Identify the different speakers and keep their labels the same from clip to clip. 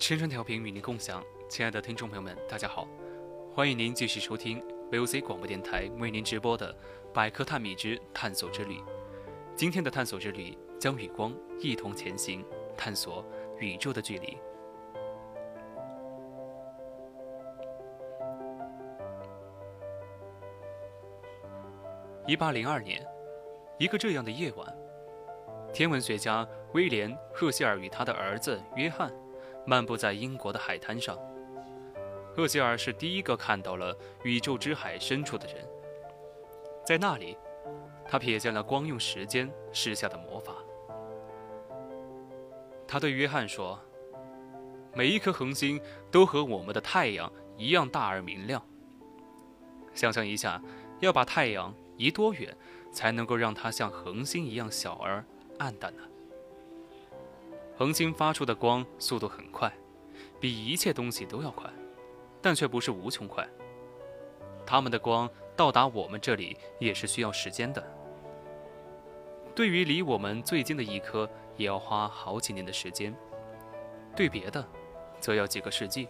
Speaker 1: 青春调频与您共享，亲爱的听众朋友们，大家好，欢迎您继续收听 VOC 广播电台为您直播的《百科探秘之探索之旅》。今天的探索之旅将与光一同前行，探索宇宙的距离。一八零二年，一个这样的夜晚，天文学家威廉·赫歇尔与他的儿子约翰。漫步在英国的海滩上，赫歇尔是第一个看到了宇宙之海深处的人。在那里，他瞥见了光用时间施下的魔法。他对约翰说：“每一颗恒星都和我们的太阳一样大而明亮。想象一下，要把太阳移多远，才能够让它像恒星一样小而暗淡呢？”恒星发出的光速度很快，比一切东西都要快，但却不是无穷快。它们的光到达我们这里也是需要时间的。对于离我们最近的一颗，也要花好几年的时间；对别的，则要几个世纪。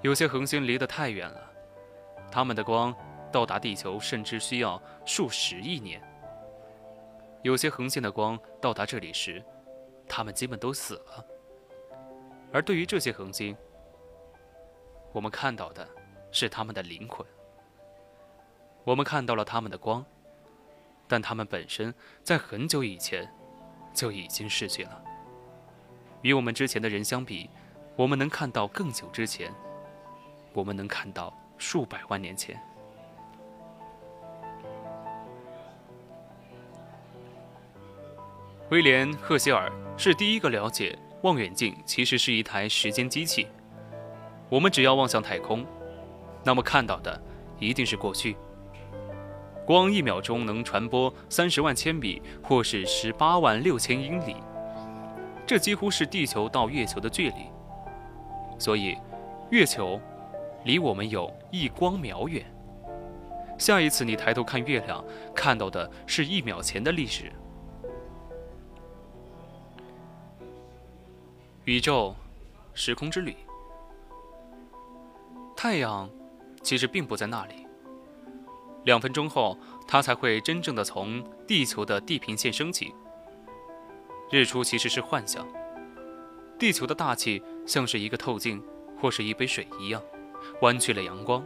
Speaker 1: 有些恒星离得太远了，它们的光到达地球甚至需要数十亿年。有些恒星的光到达这里时，他们基本都死了，而对于这些恒星，我们看到的是他们的灵魂。我们看到了他们的光，但他们本身在很久以前就已经逝去了。与我们之前的人相比，我们能看到更久之前，我们能看到数百万年前。威廉·赫歇尔是第一个了解望远镜其实是一台时间机器。我们只要望向太空，那么看到的一定是过去。光一秒钟能传播三十万千米，或是十八万六千英里，这几乎是地球到月球的距离。所以，月球离我们有一光秒远。下一次你抬头看月亮，看到的是一秒前的历史。宇宙，时空之旅。太阳其实并不在那里。两分钟后，它才会真正的从地球的地平线升起。日出其实是幻象。地球的大气像是一个透镜或是一杯水一样，弯曲了阳光，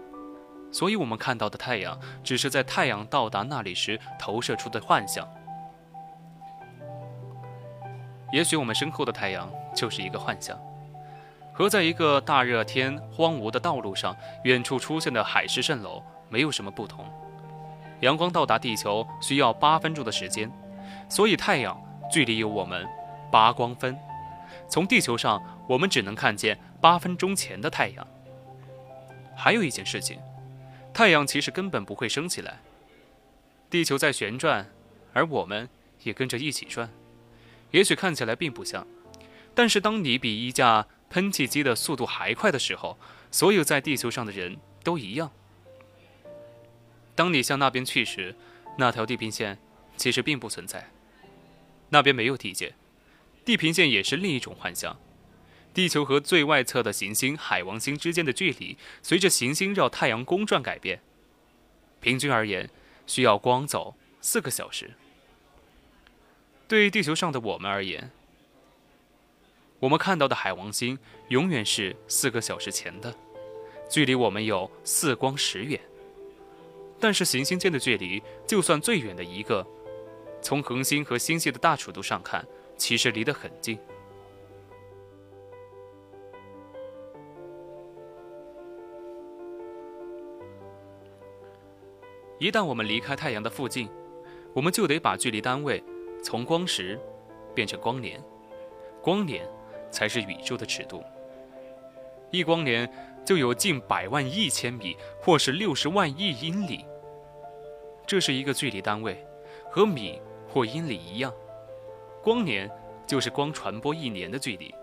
Speaker 1: 所以我们看到的太阳只是在太阳到达那里时投射出的幻象。也许我们身后的太阳就是一个幻象，和在一个大热天荒芜的道路上远处出现的海市蜃楼没有什么不同。阳光到达地球需要八分钟的时间，所以太阳距离有我们八光分。从地球上，我们只能看见八分钟前的太阳。还有一件事情，太阳其实根本不会升起来。地球在旋转，而我们也跟着一起转。也许看起来并不像，但是当你比一架喷气机的速度还快的时候，所有在地球上的人都一样。当你向那边去时，那条地平线其实并不存在，那边没有地界，地平线也是另一种幻象。地球和最外侧的行星海王星之间的距离，随着行星绕太阳公转改变。平均而言，需要光走四个小时。对地球上的我们而言，我们看到的海王星永远是四个小时前的距离我们有四光十远但是行星间的距离就算最远的一个从恒星和星系的大尺度上看其实离得很近。一旦我们离开太阳的附近我们就得把距离单位从光时变成光年光年才是宇宙的尺度。一光年就有近百万亿千米，或是六十万亿英里。这是一个距离单位，和米或英里一样。光年就是光传播一年的距离。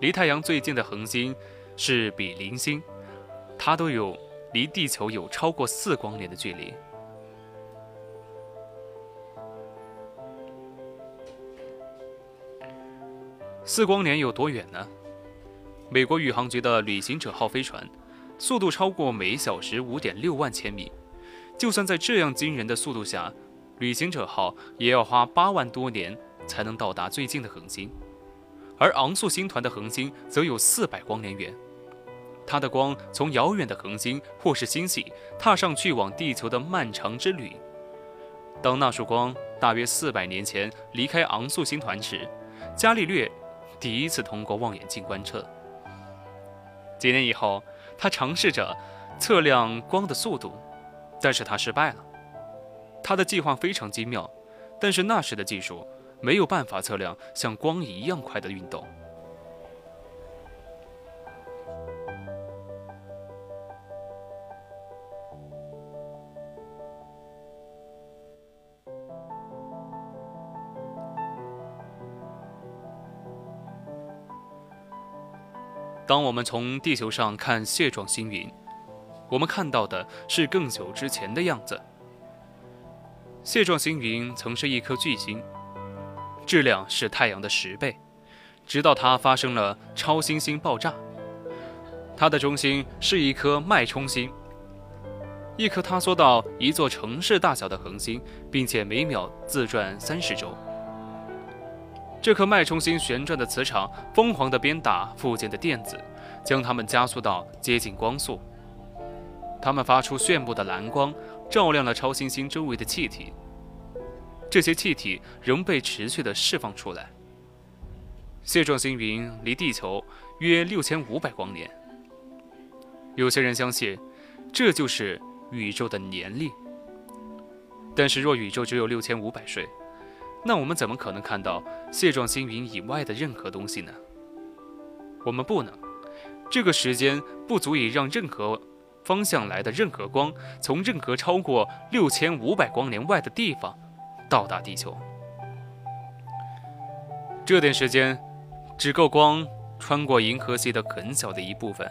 Speaker 1: 离太阳最近的恒星是比邻星，它都有离地球有超过四光年的距离。四光年有多远呢？美国宇航局的旅行者号飞船，速度超过每小时五点六万千米。就算在这样惊人的速度下，旅行者号也要花八万多年才能到达最近的恒星，而昂素星团的恒星则有四百光年远。它的光从遥远的恒星或是星系踏上去往地球的漫长之旅。当那束光大约四百年前离开昂素星团时，伽利略第一次通过望远镜观测。几年以后，他尝试着测量光的速度。但是他失败了。他的计划非常精妙，但是那时的技术没有办法测量像光一样快的运动。当我们从地球上看蟹状星云。我们看到的是更久之前的样子。蟹状星云曾是一颗巨星，质量是太阳的十倍，直到它发生了超新星爆炸。它的中心是一颗脉冲星，一颗塌缩到一座城市大小的恒星，并且每秒自转三十周。这颗脉冲星旋转的磁场疯狂地鞭打附近的电子，将它们加速到接近光速。它们发出炫目的蓝光，照亮了超新星周围的气体。这些气体仍被持续地释放出来。蟹状星云离地球约六千五百光年。有些人相信，这就是宇宙的年龄。但是，若宇宙只有六千五百岁，那我们怎么可能看到蟹状星云以外的任何东西呢？我们不能。这个时间不足以让任何。方向来的任何光，从任何超过六千五百光年外的地方到达地球，这点时间只够光穿过银河系的很小的一部分。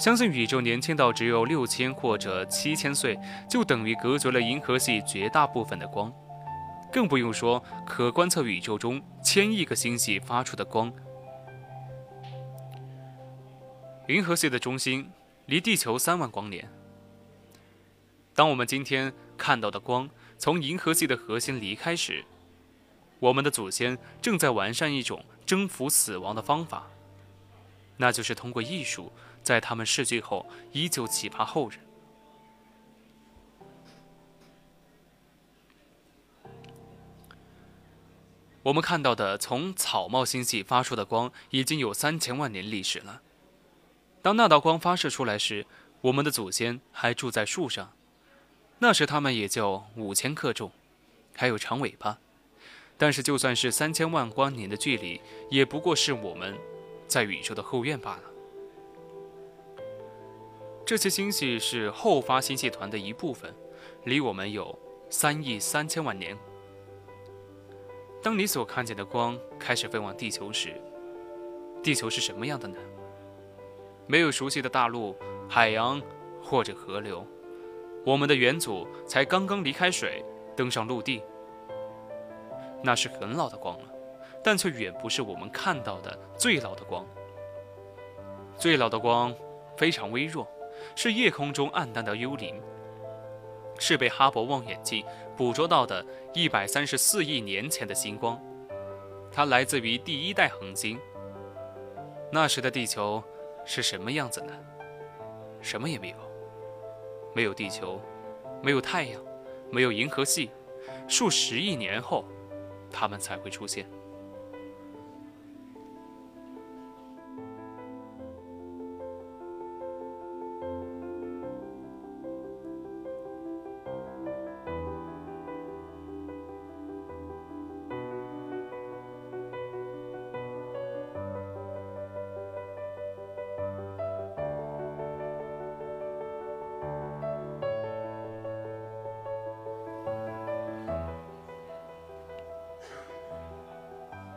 Speaker 1: 相信宇宙年轻到只有六千或者七千岁，就等于隔绝了银河系绝大部分的光，更不用说可观测宇宙中千亿个星系发出的光。银河系的中心离地球三万光年。当我们今天看到的光从银河系的核心离开时，我们的祖先正在完善一种征服死亡的方法，那就是通过艺术，在他们逝去后依旧启发后人。我们看到的从草帽星系发出的光已经有三千万年历史了。当那道光发射出来时，我们的祖先还住在树上，那时他们也就五千克重，还有长尾巴。但是就算是三千万光年的距离，也不过是我们在宇宙的后院罢了。这些星系是后发星系团的一部分，离我们有三亿三千万年。当你所看见的光开始飞往地球时，地球是什么样的呢？没有熟悉的大陆、海洋或者河流，我们的元祖才刚刚离开水，登上陆地。那是很老的光了，但却远不是我们看到的最老的光。最老的光非常微弱，是夜空中暗淡的幽灵，是被哈勃望远镜捕捉到的一百三十四亿年前的星光。它来自于第一代恒星。那时的地球。是什么样子呢？什么也没有，没有地球，没有太阳，没有银河系，数十亿年后，它们才会出现。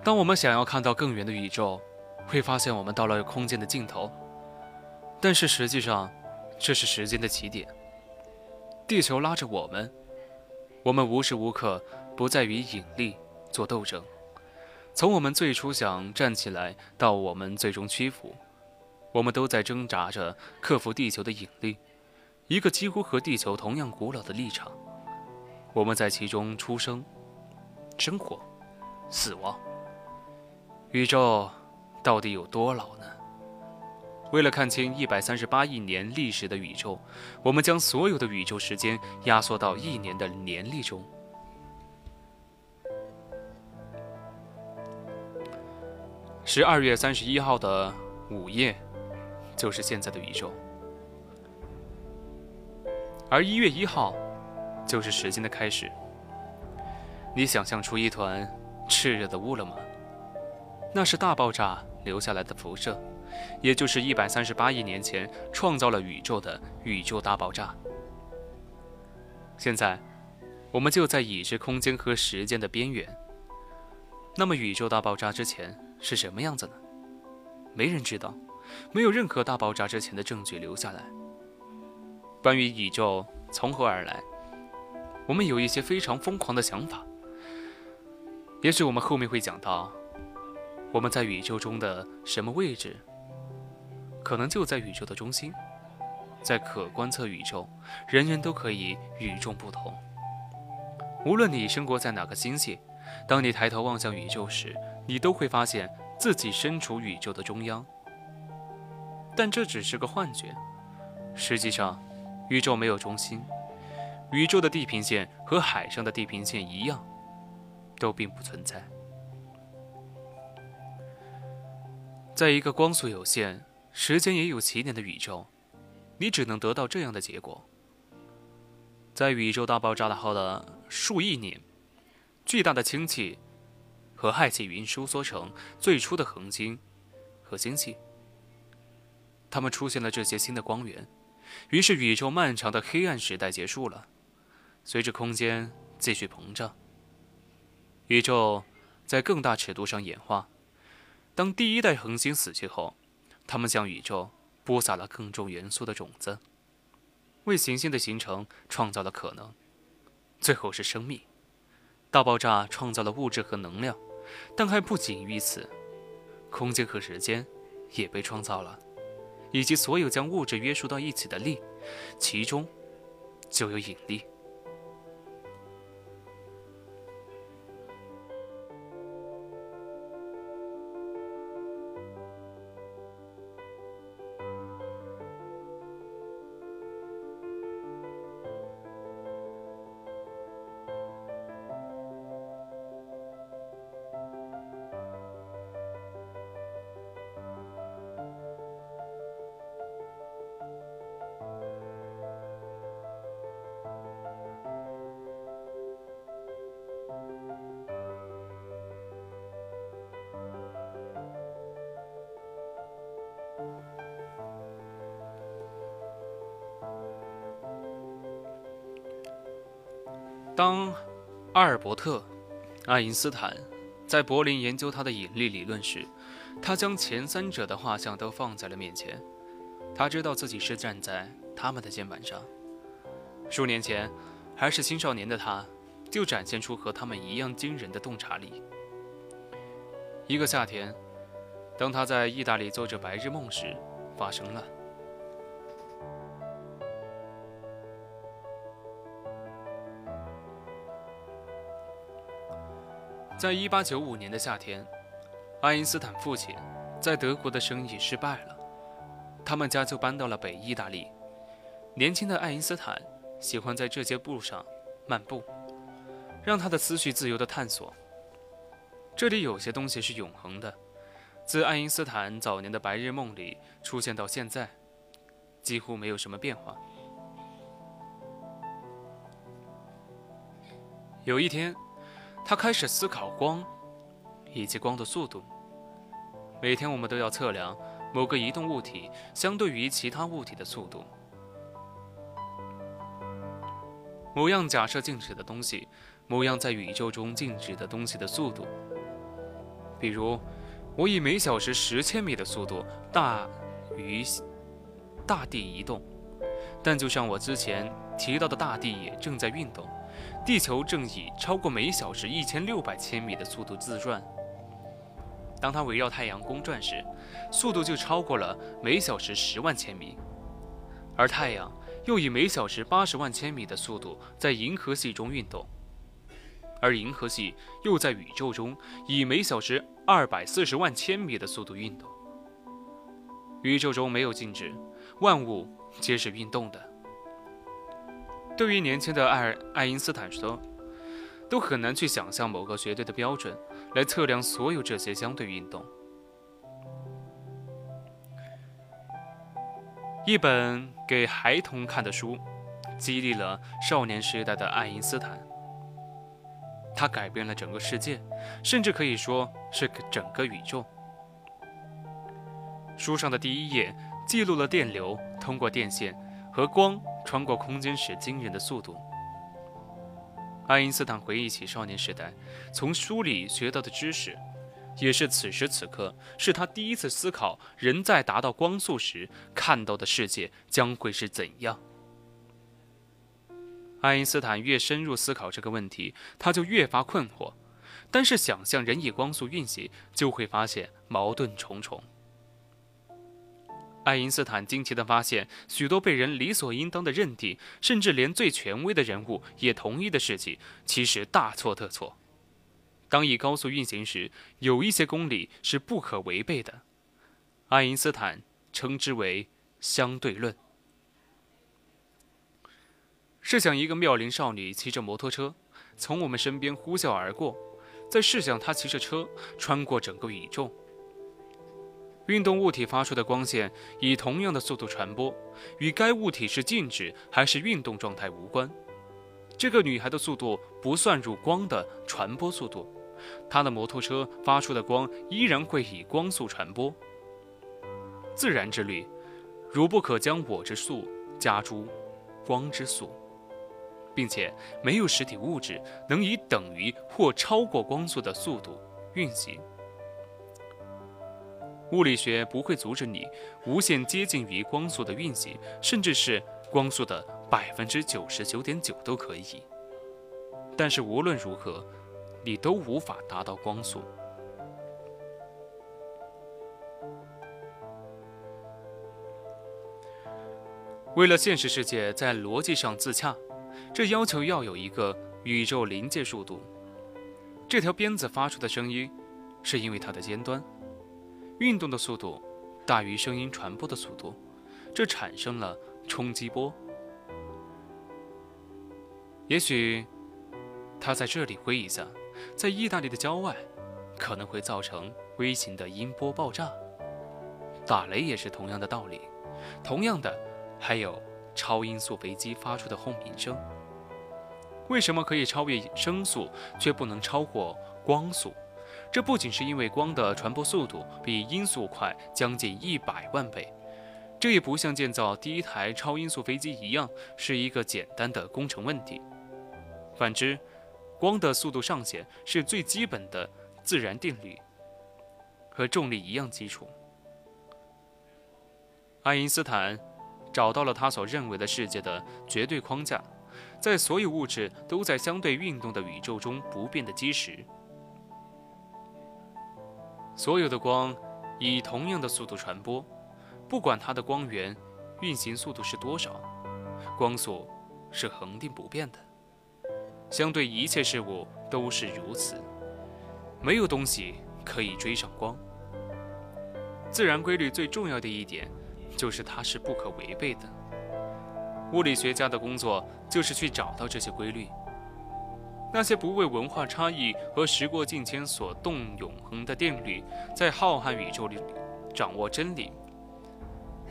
Speaker 1: 当我们想要看到更远的宇宙，会发现我们到了空间的尽头。但是实际上，这是时间的起点。地球拉着我们，我们无时无刻不在与引力做斗争。从我们最初想站起来，到我们最终屈服，我们都在挣扎着克服地球的引力，一个几乎和地球同样古老的立场。我们在其中出生、生活、死亡。宇宙到底有多老呢？为了看清一百三十八亿年历史的宇宙，我们将所有的宇宙时间压缩到一年的年历中。十二月三十一号的午夜，就是现在的宇宙；而一月一号，就是时间的开始。你想象出一团炽热的雾了吗？那是大爆炸留下来的辐射。也就是一百三十八亿年前创造了宇宙的宇宙大爆炸。现在，我们就在已知空间和时间的边缘。那么，宇宙大爆炸之前是什么样子呢？没人知道，没有任何大爆炸之前的证据留下来。关于宇宙从何而来，我们有一些非常疯狂的想法。也许我们后面会讲到，我们在宇宙中的什么位置。可能就在宇宙的中心，在可观测宇宙，人人都可以与众不同。无论你生活在哪个星系，当你抬头望向宇宙时，你都会发现自己身处宇宙的中央。但这只是个幻觉，实际上，宇宙没有中心，宇宙的地平线和海上的地平线一样，都并不存在。在一个光速有限。时间也有起点的宇宙，你只能得到这样的结果：在宇宙大爆炸的后的数亿年，巨大的氢气和氦气云收缩成最初的恒星和星系，它们出现了这些新的光源，于是宇宙漫长的黑暗时代结束了。随着空间继续膨胀，宇宙在更大尺度上演化。当第一代恒星死去后，他们向宇宙播撒了更重元素的种子，为行星的形成创造了可能。最后是生命。大爆炸创造了物质和能量，但还不仅于此，空间和时间也被创造了，以及所有将物质约束到一起的力，其中就有引力。当阿尔伯特·爱因斯坦在柏林研究他的引力理论时，他将前三者的画像都放在了面前。他知道自己是站在他们的肩膀上。数年前，还是青少年的他，就展现出和他们一样惊人的洞察力。一个夏天，当他在意大利做着白日梦时，发生了。在一八九五年的夏天，爱因斯坦父亲在德国的生意失败了，他们家就搬到了北意大利。年轻的爱因斯坦喜欢在这些路上漫步，让他的思绪自由地探索。这里有些东西是永恒的，自爱因斯坦早年的白日梦里出现到现在，几乎没有什么变化。有一天。他开始思考光，以及光的速度。每天我们都要测量某个移动物体相对于其他物体的速度。某样假设静止的东西，某样在宇宙中静止的东西的速度。比如，我以每小时十千米的速度大于大地移动，但就像我之前提到的，大地也正在运动，地球正以超过每小时一千六百千米的速度自转。当它围绕太阳公转时，速度就超过了每小时十万千米，而太阳又以每小时八十万千米的速度在银河系中运动，而银河系又在宇宙中以每小时二百四十万千米的速度运动。宇宙中没有静止，万物皆是运动的。对于年轻的爱爱因斯坦说，都很难去想象某个绝对的标准来测量所有这些相对运动。一本给孩童看的书，激励了少年时代的爱因斯坦。他改变了整个世界，甚至可以说是整个宇宙。书上的第一页记录了电流通过电线和光穿过空间时惊人的速度。爱因斯坦回忆起少年时代从书里学到的知识，也是此时此刻是他第一次思考：人在达到光速时看到的世界将会是怎样。爱因斯坦越深入思考这个问题，他就越发困惑。但是想象人以光速运行，就会发现矛盾重重。爱因斯坦惊奇地发现，许多被人理所应当的认定，甚至连最权威的人物也同意的事情，其实大错特错。当以高速运行时，有一些公理是不可违背的。爱因斯坦称之为相对论。试想一个妙龄少女骑着摩托车从我们身边呼啸而过，再试想她骑着车穿过整个宇宙。运动物体发出的光线以同样的速度传播，与该物体是静止还是运动状态无关。这个女孩的速度不算入光的传播速度，她的摩托车发出的光依然会以光速传播。自然之律，如不可将我之速加诸光之速，并且没有实体物质能以等于或超过光速的速度运行。物理学不会阻止你无限接近于光速的运行，甚至是光速的百分之九十九点九都可以。但是无论如何，你都无法达到光速。为了现实世界在逻辑上自洽，这要求要有一个宇宙临界速度。这条鞭子发出的声音，是因为它的尖端。运动的速度大于声音传播的速度，这产生了冲击波。也许他在这里挥一下，在意大利的郊外，可能会造成微型的音波爆炸。打雷也是同样的道理。同样的，还有超音速飞机发出的轰鸣声。为什么可以超越声速，却不能超过光速？这不仅是因为光的传播速度比音速快将近一百万倍，这也不像建造第一台超音速飞机一样是一个简单的工程问题。反之，光的速度上限是最基本的自然定律，和重力一样基础。爱因斯坦找到了他所认为的世界的绝对框架，在所有物质都在相对运动的宇宙中不变的基石。所有的光以同样的速度传播，不管它的光源运行速度是多少，光速是恒定不变的。相对一切事物都是如此，没有东西可以追上光。自然规律最重要的一点，就是它是不可违背的。物理学家的工作就是去找到这些规律。那些不为文化差异和时过境迁所动永恒的定律，在浩瀚宇宙里掌握真理。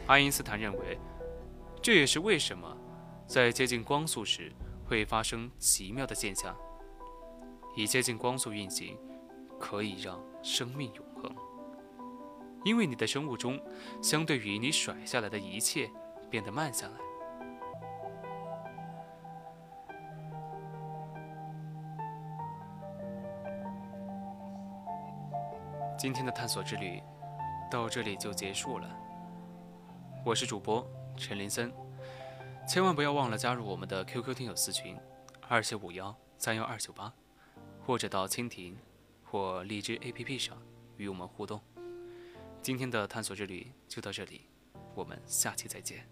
Speaker 1: 爱因斯坦认为，这也是为什么在接近光速时会发生奇妙的现象。以接近光速运行，可以让生命永恒，因为你的生物钟相对于你甩下来的一切变得慢下来。今天的探索之旅到这里就结束了。我是主播陈林森，千万不要忘了加入我们的 QQ 听友私群二七五幺三幺二九八，或者到蜻蜓或荔枝 APP 上与我们互动。今天的探索之旅就到这里，我们下期再见。